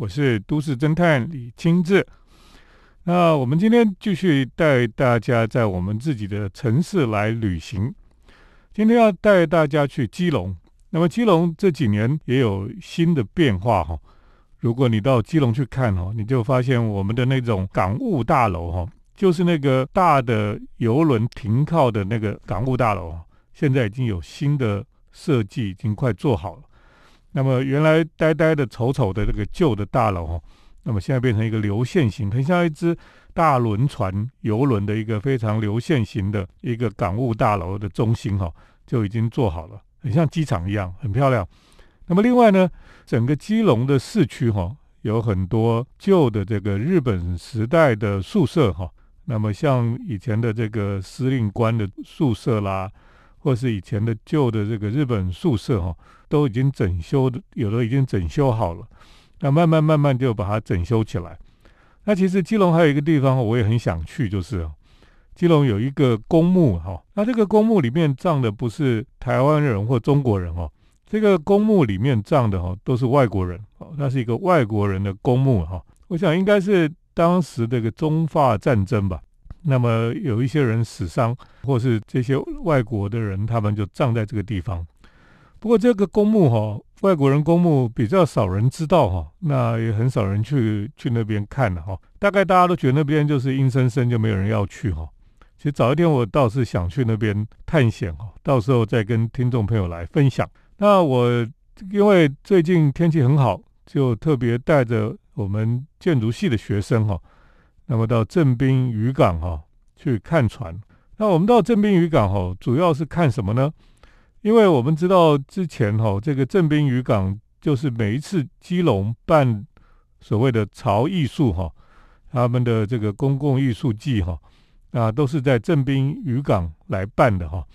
我是都市侦探李清志。那我们今天继续带大家在我们自己的城市来旅行。今天要带大家去基隆。那么基隆这几年也有新的变化哈。如果你到基隆去看哦，你就发现我们的那种港务大楼哈，就是那个大的游轮停靠的那个港务大楼，现在已经有新的设计，已经快做好了。那么原来呆呆的、丑丑的这个旧的大楼哈，那么现在变成一个流线型，很像一只大轮船、游轮的一个非常流线型的一个港务大楼的中心哈，就已经做好了，很像机场一样，很漂亮。那么另外呢，整个基隆的市区哈，有很多旧的这个日本时代的宿舍哈，那么像以前的这个司令官的宿舍啦。或是以前的旧的这个日本宿舍哈，都已经整修的，有的已经整修好了。那慢慢慢慢就把它整修起来。那其实基隆还有一个地方我也很想去，就是基隆有一个公墓哈。那这个公墓里面葬的不是台湾人或中国人哦，这个公墓里面葬的哈都是外国人哦。那是一个外国人的公墓哈。我想应该是当时这个中法战争吧。那么有一些人死伤，或是这些外国的人，他们就葬在这个地方。不过这个公墓哈，外国人公墓比较少人知道哈，那也很少人去去那边看了哈。大概大家都觉得那边就是阴森森，就没有人要去哈。其实早一天我倒是想去那边探险哈，到时候再跟听众朋友来分享。那我因为最近天气很好，就特别带着我们建筑系的学生哈。那么到正滨渔港哈去看船，那我们到正滨渔港哈主要是看什么呢？因为我们知道之前哈这个正滨渔港就是每一次基隆办所谓的潮艺术哈，他们的这个公共艺术季哈啊都是在正滨渔港来办的哈，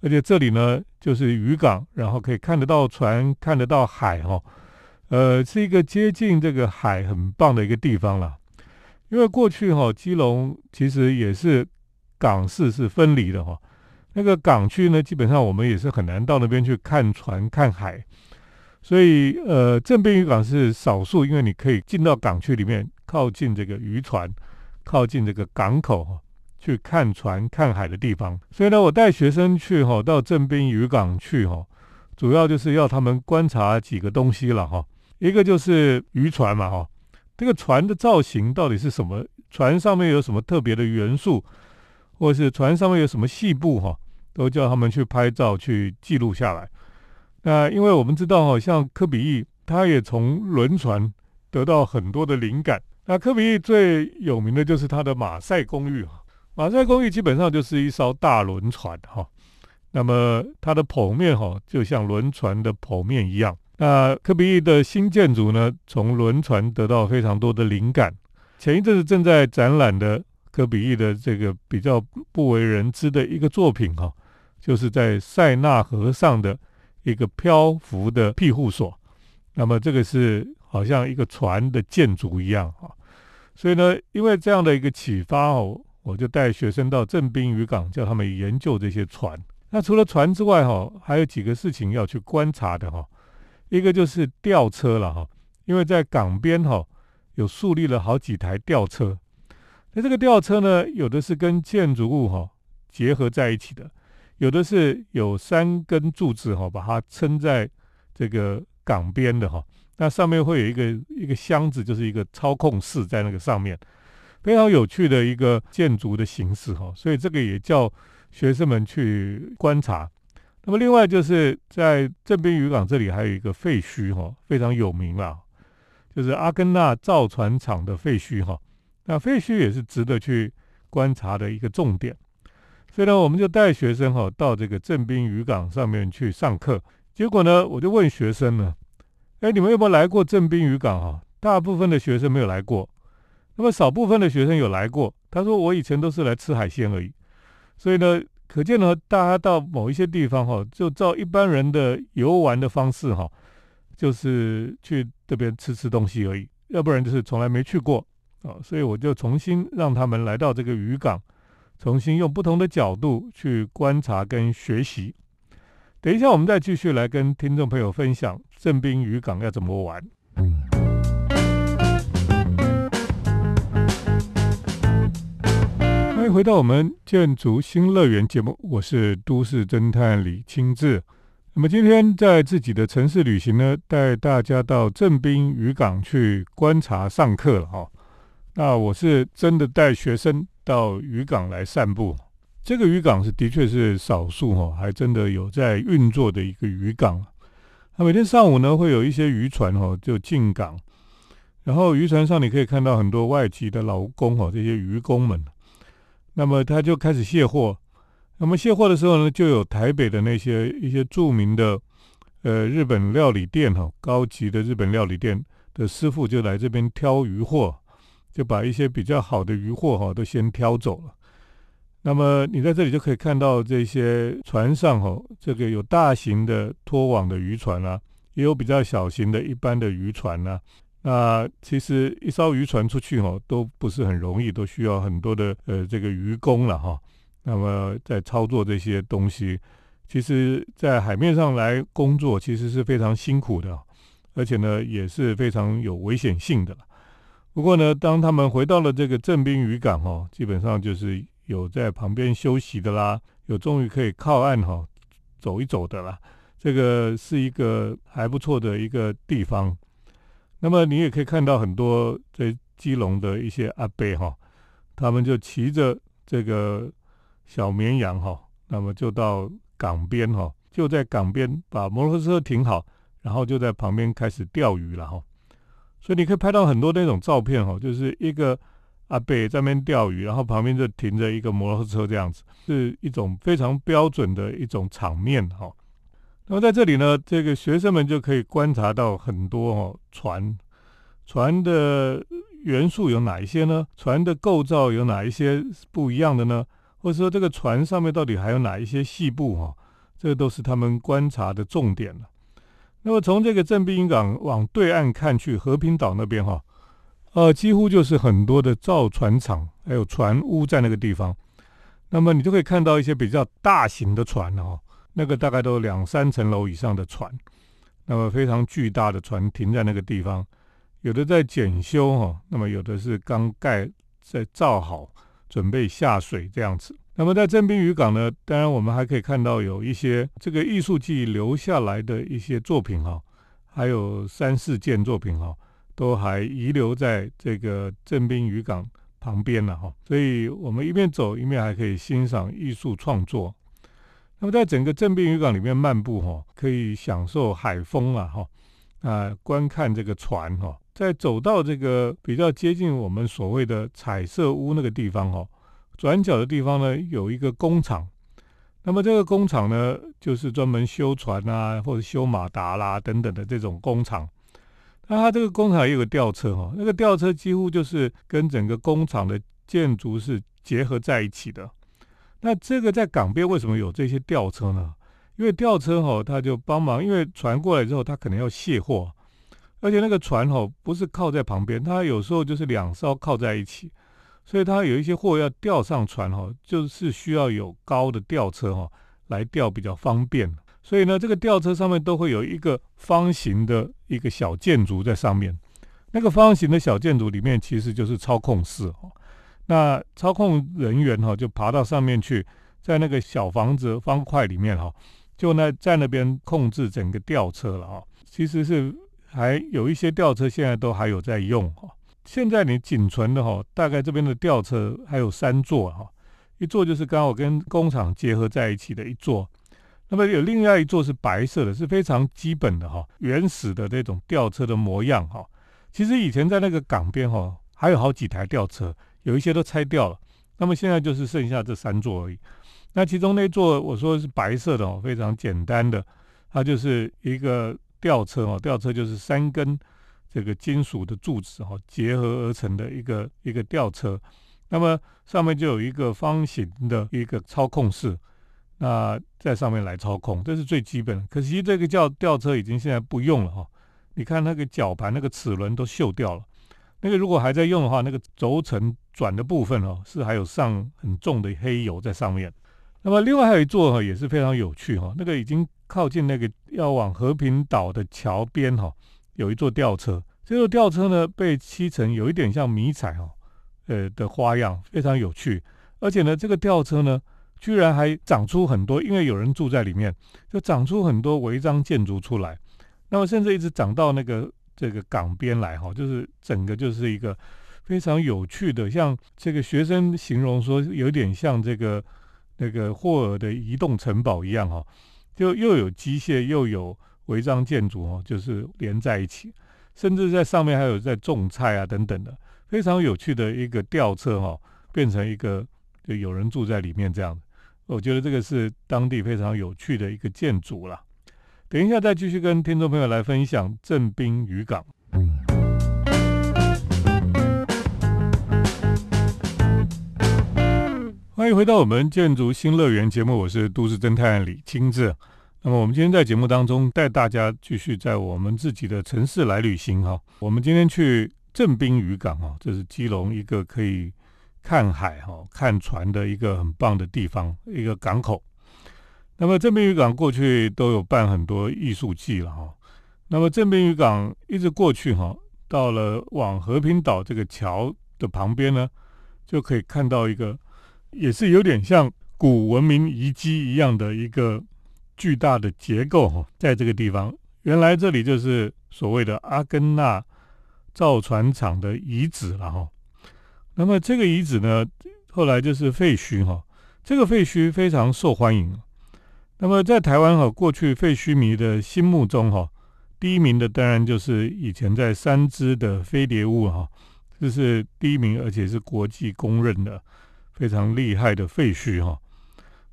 而且这里呢就是渔港，然后可以看得到船，看得到海哈，呃是一个接近这个海很棒的一个地方了。因为过去哈基隆其实也是港市是分离的哈，那个港区呢基本上我们也是很难到那边去看船看海，所以呃正滨渔港是少数，因为你可以进到港区里面，靠近这个渔船，靠近这个港口，去看船看海的地方。所以呢，我带学生去哈到正滨渔港去哈，主要就是要他们观察几个东西了哈，一个就是渔船嘛哈。这个船的造型到底是什么？船上面有什么特别的元素，或是船上面有什么细部哈，都叫他们去拍照去记录下来。那因为我们知道哈，像科比意，他也从轮船得到很多的灵感。那科比意最有名的就是他的马赛公寓哈，马赛公寓基本上就是一艘大轮船哈。那么它的剖面哈，就像轮船的剖面一样。那科比意的新建筑呢，从轮船得到非常多的灵感。前一阵子正在展览的科比意的这个比较不为人知的一个作品哈，就是在塞纳河上的一个漂浮的庇护所。那么这个是好像一个船的建筑一样哈。所以呢，因为这样的一个启发哦，我就带学生到镇滨渔港，叫他们研究这些船。那除了船之外哈，还有几个事情要去观察的哈。一个就是吊车了哈，因为在港边哈有树立了好几台吊车，那这个吊车呢，有的是跟建筑物哈结合在一起的，有的是有三根柱子哈把它撑在这个港边的哈，那上面会有一个一个箱子，就是一个操控室在那个上面，非常有趣的一个建筑的形式哈，所以这个也叫学生们去观察。那么另外就是在镇滨渔港这里还有一个废墟哈，非常有名啊，就是阿根纳造船厂的废墟哈。那废墟也是值得去观察的一个重点。所以呢，我们就带学生哈到这个镇滨渔港上面去上课。结果呢，我就问学生呢，哎，你们有没有来过镇滨渔港哈？大部分的学生没有来过，那么少部分的学生有来过。他说我以前都是来吃海鲜而已。所以呢。可见呢，大家到某一些地方哈，就照一般人的游玩的方式哈，就是去这边吃吃东西而已，要不然就是从来没去过啊。所以我就重新让他们来到这个渔港，重新用不同的角度去观察跟学习。等一下，我们再继续来跟听众朋友分享正滨渔港要怎么玩。回到我们建筑新乐园节目，我是都市侦探李清志。那么今天在自己的城市旅行呢，带大家到正滨渔港去观察上课了哈。那我是真的带学生到渔港来散步。这个渔港是的确是少数哈，还真的有在运作的一个渔港。那每天上午呢，会有一些渔船哈就进港，然后渔船上你可以看到很多外籍的劳工哈，这些渔工们。那么他就开始卸货，那么卸货的时候呢，就有台北的那些一些著名的呃日本料理店哈，高级的日本料理店的师傅就来这边挑鱼货，就把一些比较好的鱼货哈都先挑走了。那么你在这里就可以看到这些船上哈，这个有大型的拖网的渔船啊，也有比较小型的一般的渔船呐。那其实一艘渔船出去哈都不是很容易，都需要很多的呃这个渔工了哈。那么在操作这些东西，其实在海面上来工作其实是非常辛苦的，而且呢也是非常有危险性的。不过呢，当他们回到了这个镇滨渔港哦，基本上就是有在旁边休息的啦，有终于可以靠岸哈走一走的啦。这个是一个还不错的一个地方。那么你也可以看到很多在基隆的一些阿伯哈，他们就骑着这个小绵羊哈，那么就到港边哈，就在港边把摩托车停好，然后就在旁边开始钓鱼了哈。所以你可以拍到很多那种照片哈，就是一个阿伯在那边钓鱼，然后旁边就停着一个摩托车这样子，是一种非常标准的一种场面哈。那么在这里呢，这个学生们就可以观察到很多哦船，船的元素有哪一些呢？船的构造有哪一些不一样的呢？或者说这个船上面到底还有哪一些细部哈？这都是他们观察的重点了。那么从这个正滨港往对岸看去，和平岛那边哈，呃，几乎就是很多的造船厂还有船坞在那个地方。那么你就可以看到一些比较大型的船哦。那个大概都两三层楼以上的船，那么非常巨大的船停在那个地方，有的在检修哈，那么有的是刚盖在造好，准备下水这样子。那么在正滨渔港呢，当然我们还可以看到有一些这个艺术季留下来的一些作品哈，还有三四件作品哈，都还遗留在这个正滨渔港旁边了哈，所以我们一边走一面还可以欣赏艺术创作。那么在整个正滨渔港里面漫步哈，可以享受海风啊哈，啊观看这个船哈，在走到这个比较接近我们所谓的彩色屋那个地方哈，转角的地方呢有一个工厂，那么这个工厂呢就是专门修船啊或者修马达啦等等的这种工厂，那它这个工厂也有个吊车哈，那个吊车几乎就是跟整个工厂的建筑是结合在一起的。那这个在港边为什么有这些吊车呢？因为吊车哈，它就帮忙，因为船过来之后，它可能要卸货，而且那个船哈不是靠在旁边，它有时候就是两艘靠在一起，所以它有一些货要吊上船哈，就是需要有高的吊车哈来吊比较方便。所以呢，这个吊车上面都会有一个方形的一个小建筑在上面，那个方形的小建筑里面其实就是操控室哈。那操控人员哈就爬到上面去，在那个小房子方块里面哈，就那在那边控制整个吊车了哈。其实是还有一些吊车现在都还有在用哈。现在你仅存的哈，大概这边的吊车还有三座哈，一座就是刚好跟工厂结合在一起的一座，那么有另外一座是白色的，是非常基本的哈，原始的这种吊车的模样哈。其实以前在那个港边哈，还有好几台吊车。有一些都拆掉了，那么现在就是剩下这三座而已。那其中那座我说是白色的哦，非常简单的，它就是一个吊车哦，吊车就是三根这个金属的柱子哈结合而成的一个一个吊车。那么上面就有一个方形的一个操控室，那在上面来操控，这是最基本的。可惜这个叫吊车已经现在不用了哈，你看那个绞盘那个齿轮都锈掉了。那个如果还在用的话，那个轴承转的部分哦，是还有上很重的黑油在上面。那么另外还有一座哈，也是非常有趣哈，那个已经靠近那个要往和平岛的桥边哈，有一座吊车。这座吊车呢被漆成有一点像迷彩哈，呃的花样，非常有趣。而且呢，这个吊车呢，居然还长出很多，因为有人住在里面，就长出很多违章建筑出来。那么甚至一直长到那个这个港边来哈，就是整个就是一个非常有趣的，像这个学生形容说，有点像这个那个霍尔的移动城堡一样哈，就又有机械又有违章建筑哦，就是连在一起，甚至在上面还有在种菜啊等等的，非常有趣的一个吊车哈，变成一个就有人住在里面这样我觉得这个是当地非常有趣的一个建筑了。等一下，再继续跟听众朋友来分享镇滨渔港。欢迎回到我们建筑新乐园节目，我是都市侦探李清志。那么，我们今天在节目当中带大家继续在我们自己的城市来旅行哈。我们今天去正滨渔港哈，这是基隆一个可以看海哈、看船的一个很棒的地方，一个港口。那么正滨渔港过去都有办很多艺术季了哈。那么正滨渔港一直过去哈，到了往和平岛这个桥的旁边呢，就可以看到一个也是有点像古文明遗迹一样的一个巨大的结构哈，在这个地方，原来这里就是所谓的阿根纳造船厂的遗址了哈。那么这个遗址呢，后来就是废墟哈，这个废墟非常受欢迎。那么在台湾哈，过去废墟迷的心目中哈，第一名的当然就是以前在三芝的飞碟屋哈，这是第一名，而且是国际公认的非常厉害的废墟哈。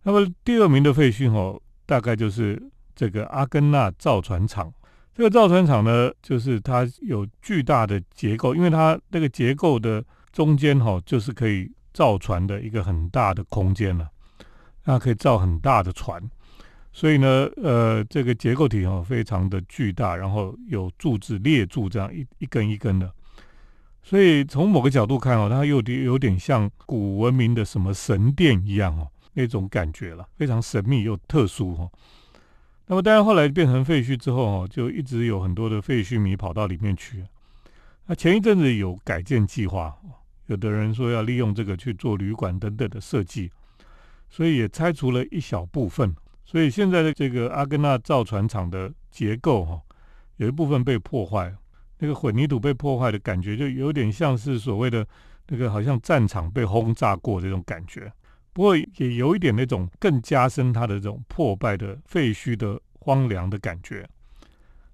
那么第二名的废墟哦，大概就是这个阿根纳造船厂。这个造船厂呢，就是它有巨大的结构，因为它那个结构的中间哈，就是可以造船的一个很大的空间了，那可以造很大的船。所以呢，呃，这个结构体哈非常的巨大，然后有柱子列柱这样一一根一根的，所以从某个角度看哦，它有点有点像古文明的什么神殿一样哦，那种感觉了，非常神秘又特殊哈。那么当然后来变成废墟之后哦，就一直有很多的废墟迷跑到里面去。那前一阵子有改建计划，有的人说要利用这个去做旅馆等等的设计，所以也拆除了一小部分。所以现在的这个阿根纳造船厂的结构哈，有一部分被破坏，那个混凝土被破坏的感觉，就有点像是所谓的那个好像战场被轰炸过这种感觉。不过也有一点那种更加深它的这种破败的废墟的荒凉的感觉。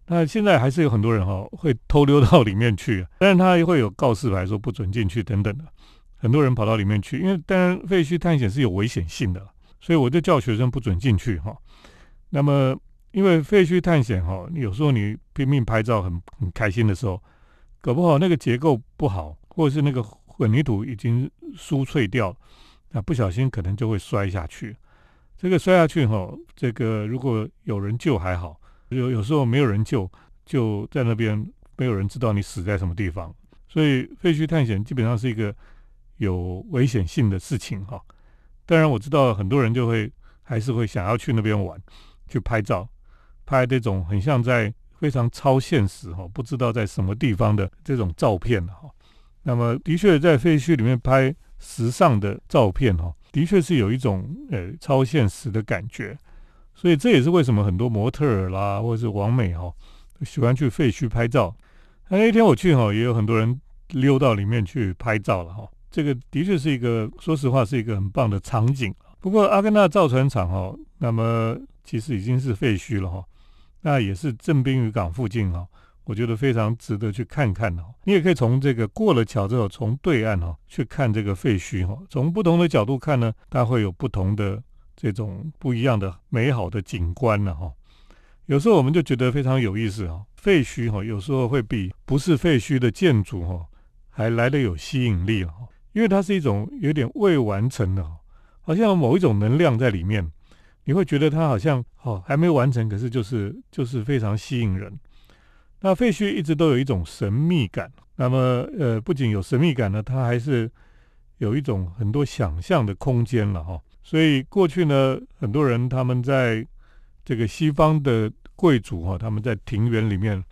那现在还是有很多人哈会偷溜到里面去，但是他会有告示牌说不准进去等等的。很多人跑到里面去，因为当然废墟探险是有危险性的。所以我就叫学生不准进去哈。那么，因为废墟探险哈，有时候你拼命拍照很很开心的时候，搞不好那个结构不好，或者是那个混凝土已经酥脆掉，那不小心可能就会摔下去。这个摔下去哈，这个如果有人救还好，有有时候没有人救，就在那边没有人知道你死在什么地方。所以废墟探险基本上是一个有危险性的事情哈。当然我知道很多人就会还是会想要去那边玩，去拍照，拍这种很像在非常超现实哈，不知道在什么地方的这种照片哈。那么的确在废墟里面拍时尚的照片哈，的确是有一种呃超现实的感觉。所以这也是为什么很多模特儿啦或者是王美哈喜欢去废墟拍照。那那天我去哈，也有很多人溜到里面去拍照了哈。这个的确是一个，说实话是一个很棒的场景。不过阿根纳造船厂哈，那么其实已经是废墟了哈。那也是正滨渔港附近哈，我觉得非常值得去看看哦。你也可以从这个过了桥之后，从对岸哈去看这个废墟哦。从不同的角度看呢，它会有不同的这种不一样的美好的景观了哈。有时候我们就觉得非常有意思哈。废墟哈，有时候会比不是废墟的建筑哈还来得有吸引力哦。因为它是一种有点未完成的，好像某一种能量在里面，你会觉得它好像哦还没完成，可是就是就是非常吸引人。那废墟一直都有一种神秘感，那么呃不仅有神秘感呢，它还是有一种很多想象的空间了哈。所以过去呢，很多人他们在这个西方的贵族哈，他们在庭园里面，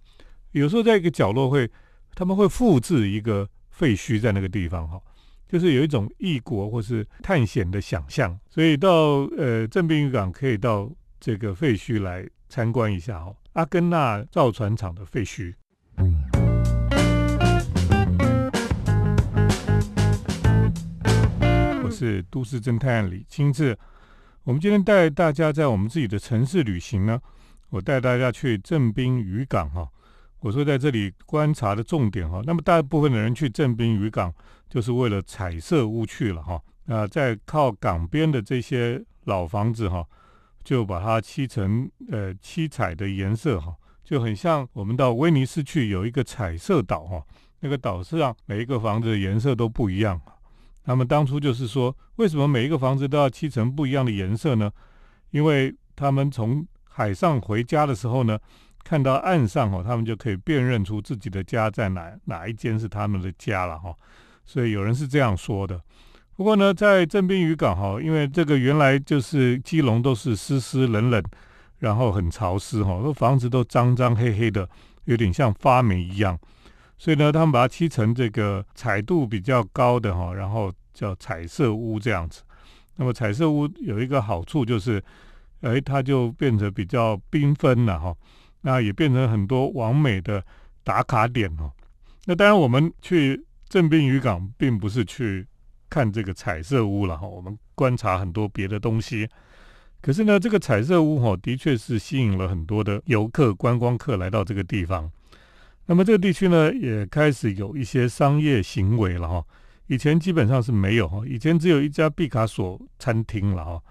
有时候在一个角落会他们会复制一个废墟在那个地方哈。就是有一种异国或是探险的想象。所以到呃正滨渔港可以到这个废墟来参观一下哦，阿根纳造船厂的废墟。我是都市侦探李清志，我们今天带大家在我们自己的城市旅行呢。我带大家去正滨渔港哈，我说在这里观察的重点哈，那么大部分的人去正滨渔港就是为了彩色屋去了哈。那在靠港边的这些老房子哈，就把它漆成呃七彩的颜色哈，就很像我们到威尼斯去有一个彩色岛哈，那个岛上每一个房子的颜色都不一样。那么当初就是说，为什么每一个房子都要漆成不一样的颜色呢？因为他们从海上回家的时候呢，看到岸上哦，他们就可以辨认出自己的家在哪哪一间是他们的家了哈。所以有人是这样说的。不过呢，在镇滨渔港哈，因为这个原来就是基隆都是湿湿冷冷，然后很潮湿哈，那房子都脏脏黑黑的，有点像发霉一样。所以呢，他们把它漆成这个彩度比较高的哈，然后叫彩色屋这样子。那么彩色屋有一个好处就是。哎，它就变得比较缤纷了哈，那也变成很多完美的打卡点哦。那当然，我们去镇滨渔港并不是去看这个彩色屋了哈，我们观察很多别的东西。可是呢，这个彩色屋哈，的确是吸引了很多的游客、观光客来到这个地方。那么这个地区呢，也开始有一些商业行为了哈。以前基本上是没有哈，以前只有一家毕卡索餐厅了哈。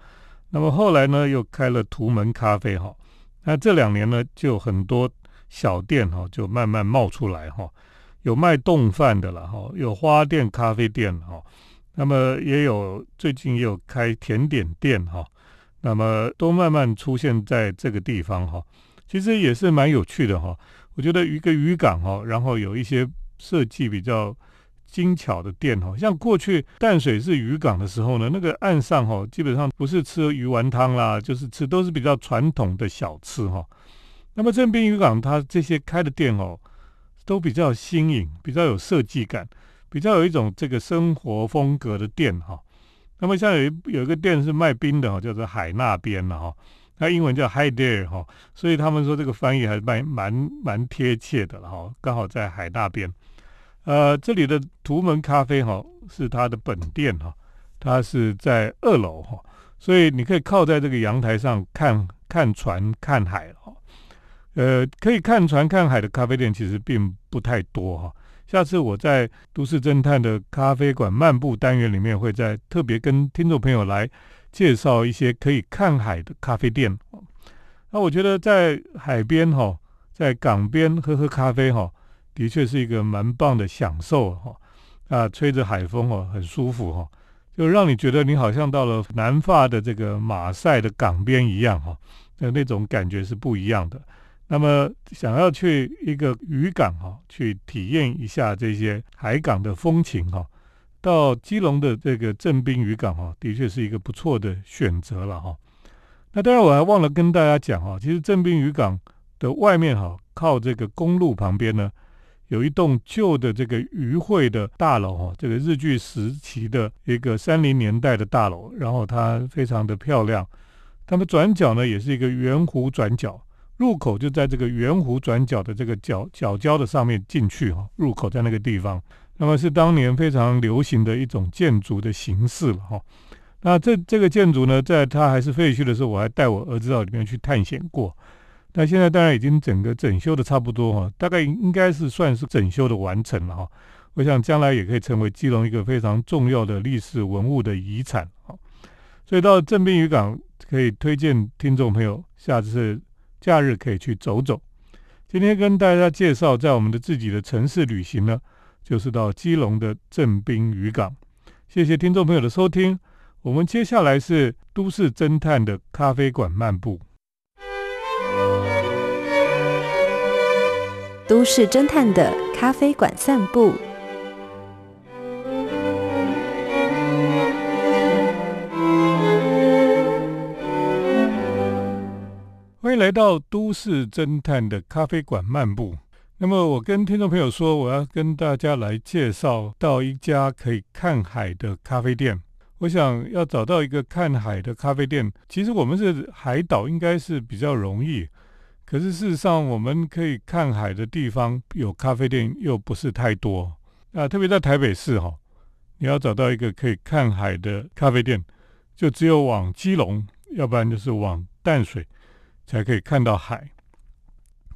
那么后来呢，又开了图门咖啡哈。那这两年呢，就很多小店哈，就慢慢冒出来哈。有卖冻饭的了哈，有花店、咖啡店哈。那么也有最近也有开甜点店哈。那么都慢慢出现在这个地方哈。其实也是蛮有趣的哈。我觉得一个渔港哈，然后有一些设计比较。精巧的店哈，像过去淡水是渔港的时候呢，那个岸上哈，基本上不是吃鱼丸汤啦，就是吃都是比较传统的小吃哈。那么正滨渔港它这些开的店哦，都比较新颖，比较有设计感，比较有一种这个生活风格的店哈。那么像有一有一个店是卖冰的哈，叫做海那边了哈，它英文叫 Hi There 哈，所以他们说这个翻译还蛮蛮蛮贴切的了哈，刚好在海那边。呃，这里的图门咖啡哈是它的本店哈，它是在二楼哈，所以你可以靠在这个阳台上看看船看海哈。呃，可以看船看海的咖啡店其实并不太多哈。下次我在都市侦探的咖啡馆漫步单元里面，会在特别跟听众朋友来介绍一些可以看海的咖啡店。那我觉得在海边哈，在港边喝喝咖啡哈。的确是一个蛮棒的享受哈，啊，吹着海风哦，很舒服哈，就让你觉得你好像到了南法的这个马赛的港边一样哈，那那种感觉是不一样的。那么想要去一个渔港哈，去体验一下这些海港的风情哈，到基隆的这个正滨渔港哈，的确是一个不错的选择了哈。那当然我还忘了跟大家讲哈，其实正滨渔港的外面哈，靠这个公路旁边呢。有一栋旧的这个渔会的大楼哈，这个日据时期的一个三零年代的大楼，然后它非常的漂亮。它们转角呢也是一个圆弧转角，入口就在这个圆弧转角的这个角角角的上面进去哈，入口在那个地方。那么是当年非常流行的一种建筑的形式了哈。那这这个建筑呢，在它还是废墟的时候，我还带我儿子到里面去探险过。那现在当然已经整个整修的差不多哈，大概应该是算是整修的完成了哈。我想将来也可以成为基隆一个非常重要的历史文物的遗产哈。所以到正滨渔港可以推荐听众朋友，下次假日可以去走走。今天跟大家介绍在我们的自己的城市旅行呢，就是到基隆的正滨渔港。谢谢听众朋友的收听，我们接下来是都市侦探的咖啡馆漫步。都市侦探的咖啡馆散步，欢迎来到都市侦探的咖啡馆漫步。那么我跟听众朋友说，我要跟大家来介绍到一家可以看海的咖啡店。我想要找到一个看海的咖啡店，其实我们是海岛，应该是比较容易。可是事实上，我们可以看海的地方有咖啡店又不是太多。那特别在台北市哈，你要找到一个可以看海的咖啡店，就只有往基隆，要不然就是往淡水，才可以看到海。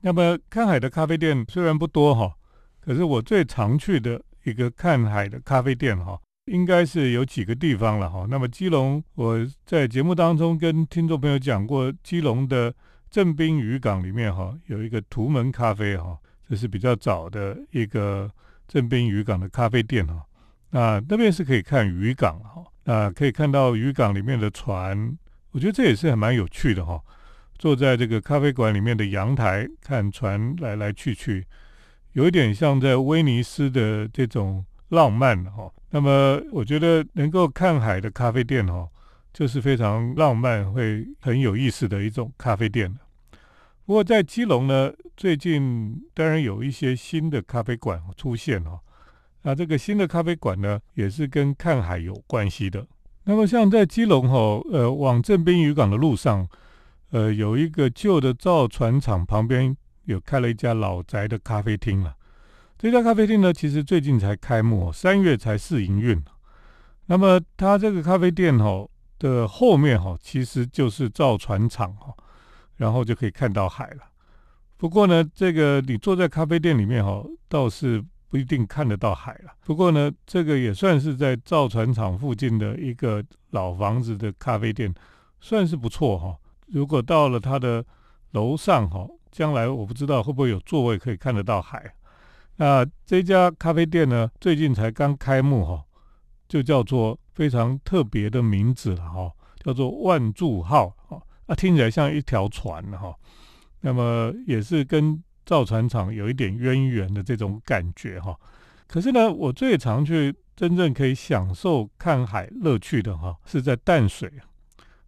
那么看海的咖啡店虽然不多哈，可是我最常去的一个看海的咖啡店哈，应该是有几个地方了哈。那么基隆，我在节目当中跟听众朋友讲过，基隆的正滨渔港里面哈有一个图门咖啡哈，这是比较早的一个正滨渔港的咖啡店哈。那那边是可以看渔港哈，那可以看到渔港里面的船，我觉得这也是还蛮有趣的哈。坐在这个咖啡馆里面的阳台看船来来去去，有一点像在威尼斯的这种浪漫哈。那么我觉得能够看海的咖啡店哈，就是非常浪漫、会很有意思的一种咖啡店。不过在基隆呢，最近当然有一些新的咖啡馆出现哈。那这个新的咖啡馆呢，也是跟看海有关系的。那么像在基隆哈，呃，往正滨渔港的路上。呃，有一个旧的造船厂旁边有开了一家老宅的咖啡厅了。这家咖啡厅呢，其实最近才开幕，三月才试营运。那么它这个咖啡店哈的后面哈，其实就是造船厂哈，然后就可以看到海了。不过呢，这个你坐在咖啡店里面哈，倒是不一定看得到海了。不过呢，这个也算是在造船厂附近的一个老房子的咖啡店，算是不错哈。如果到了它的楼上哈，将来我不知道会不会有座位可以看得到海。那这家咖啡店呢，最近才刚开幕哈，就叫做非常特别的名字了哈，叫做万柱号，啊听起来像一条船哈。那么也是跟造船厂有一点渊源的这种感觉哈。可是呢，我最常去真正可以享受看海乐趣的哈，是在淡水。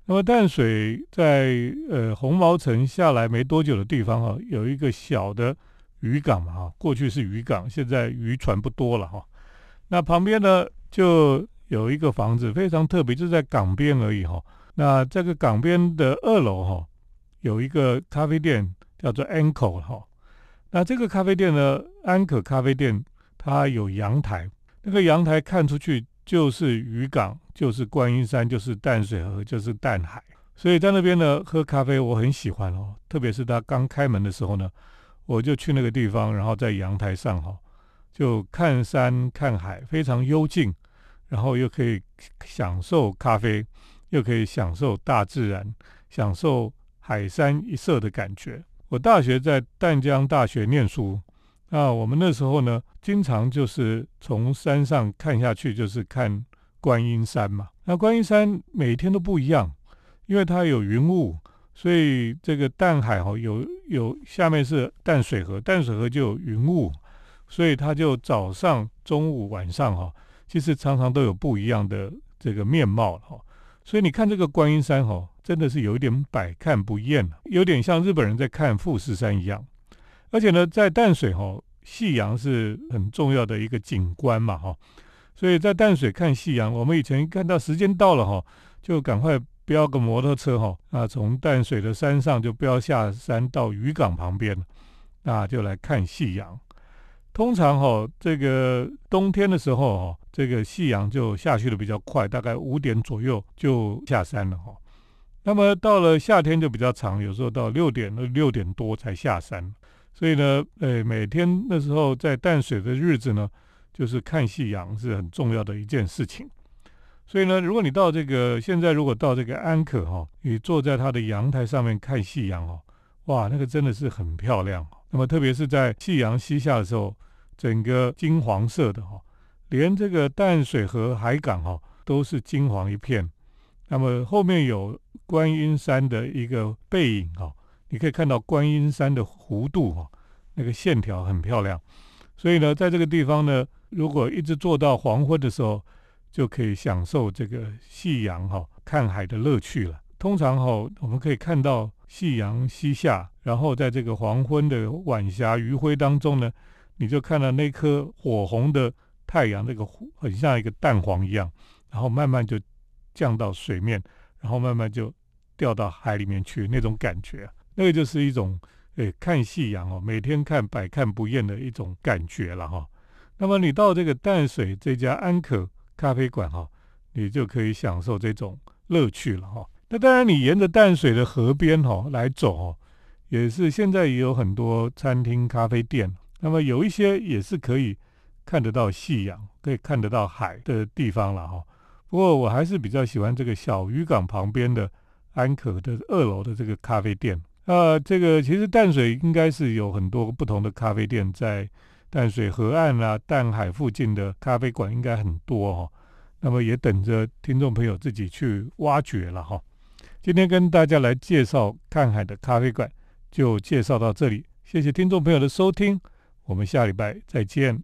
那么淡水在呃红毛城下来没多久的地方哈，有一个小的渔港嘛哈，过去是渔港，现在渔船不多了哈。那旁边呢就有一个房子，非常特别，就在港边而已哈。那这个港边的二楼哈，有一个咖啡店叫做 Anchor 哈。那这个咖啡店呢，安可咖啡店，它有阳台，那个阳台看出去就是渔港。就是观音山，就是淡水河，就是淡海，所以在那边呢喝咖啡，我很喜欢哦。特别是它刚开门的时候呢，我就去那个地方，然后在阳台上哈，就看山看海，非常幽静，然后又可以享受咖啡，又可以享受大自然，享受海山一色的感觉。我大学在淡江大学念书，那我们那时候呢，经常就是从山上看下去，就是看。观音山嘛，那观音山每天都不一样，因为它有云雾，所以这个淡海哈有有下面是淡水河，淡水河就有云雾，所以它就早上、中午、晚上哈，其实常常都有不一样的这个面貌哈。所以你看这个观音山哈，真的是有一点百看不厌有点像日本人在看富士山一样。而且呢，在淡水哈，夕阳是很重要的一个景观嘛哈。所以在淡水看夕阳，我们以前看到时间到了哈，就赶快飙个摩托车哈，啊，从淡水的山上就飙下山到渔港旁边，那就来看夕阳。通常哈，这个冬天的时候哈，这个夕阳就下去的比较快，大概五点左右就下山了哈。那么到了夏天就比较长，有时候到六点、六点多才下山。所以呢，呃，每天那时候在淡水的日子呢。就是看夕阳是很重要的一件事情，所以呢，如果你到这个现在如果到这个安可哈，你坐在它的阳台上面看夕阳哦，哇，那个真的是很漂亮。那么特别是在夕阳西下的时候，整个金黄色的哈，连这个淡水河海港哈都是金黄一片。那么后面有观音山的一个背影哈，你可以看到观音山的弧度哈，那个线条很漂亮。所以呢，在这个地方呢。如果一直坐到黄昏的时候，就可以享受这个夕阳哈看海的乐趣了。通常哈，我们可以看到夕阳西下，然后在这个黄昏的晚霞余晖当中呢，你就看到那颗火红的太阳，那个很像一个蛋黄一样，然后慢慢就降到水面，然后慢慢就掉到海里面去，那种感觉，那个就是一种诶看夕阳哦，每天看百看不厌的一种感觉了哈。那么你到这个淡水这家安可咖啡馆哈，你就可以享受这种乐趣了哈。那当然，你沿着淡水的河边哈来走哦，也是现在也有很多餐厅、咖啡店。那么有一些也是可以看得到夕阳、可以看得到海的地方了哈。不过我还是比较喜欢这个小渔港旁边的安可的二楼的这个咖啡店。呃，这个其实淡水应该是有很多不同的咖啡店在。淡水河岸啊，淡海附近的咖啡馆应该很多哈，那么也等着听众朋友自己去挖掘了哈。今天跟大家来介绍看海的咖啡馆，就介绍到这里，谢谢听众朋友的收听，我们下礼拜再见。